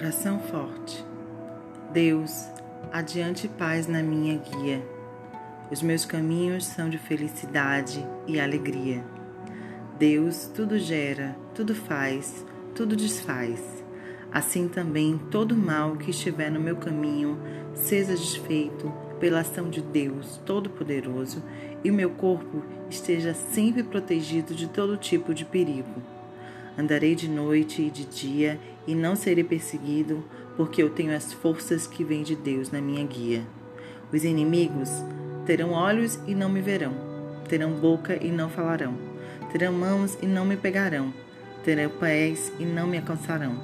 Oração forte. Deus, adiante paz na minha guia. Os meus caminhos são de felicidade e alegria. Deus tudo gera, tudo faz, tudo desfaz. Assim também todo mal que estiver no meu caminho seja desfeito pela ação de Deus Todo-Poderoso e o meu corpo esteja sempre protegido de todo tipo de perigo. Andarei de noite e de dia e não serei perseguido, porque eu tenho as forças que vêm de Deus na minha guia. Os inimigos terão olhos e não me verão, terão boca e não falarão, terão mãos e não me pegarão, terão pés e não me alcançarão,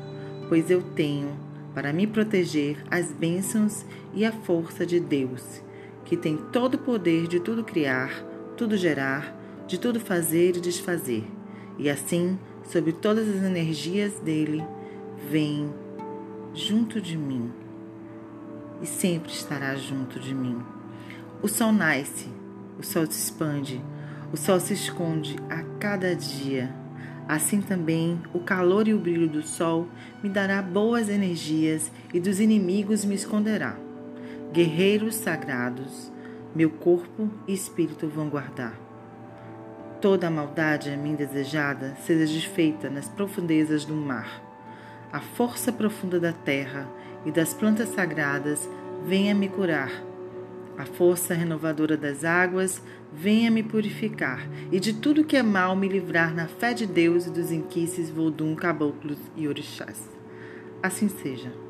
pois eu tenho para me proteger as bênçãos e a força de Deus, que tem todo o poder de tudo criar, tudo gerar, de tudo fazer e desfazer. E assim sobre todas as energias dele, vem junto de mim e sempre estará junto de mim. O sol nasce, o sol se expande, o sol se esconde a cada dia. Assim também o calor e o brilho do sol me dará boas energias e dos inimigos me esconderá. Guerreiros sagrados, meu corpo e espírito vão guardar toda a maldade a mim desejada seja desfeita nas profundezas do mar. A força profunda da terra e das plantas sagradas venha me curar. A força renovadora das águas venha me purificar e de tudo que é mal me livrar na fé de Deus e dos inquices, vodum, caboclos e orixás. Assim seja.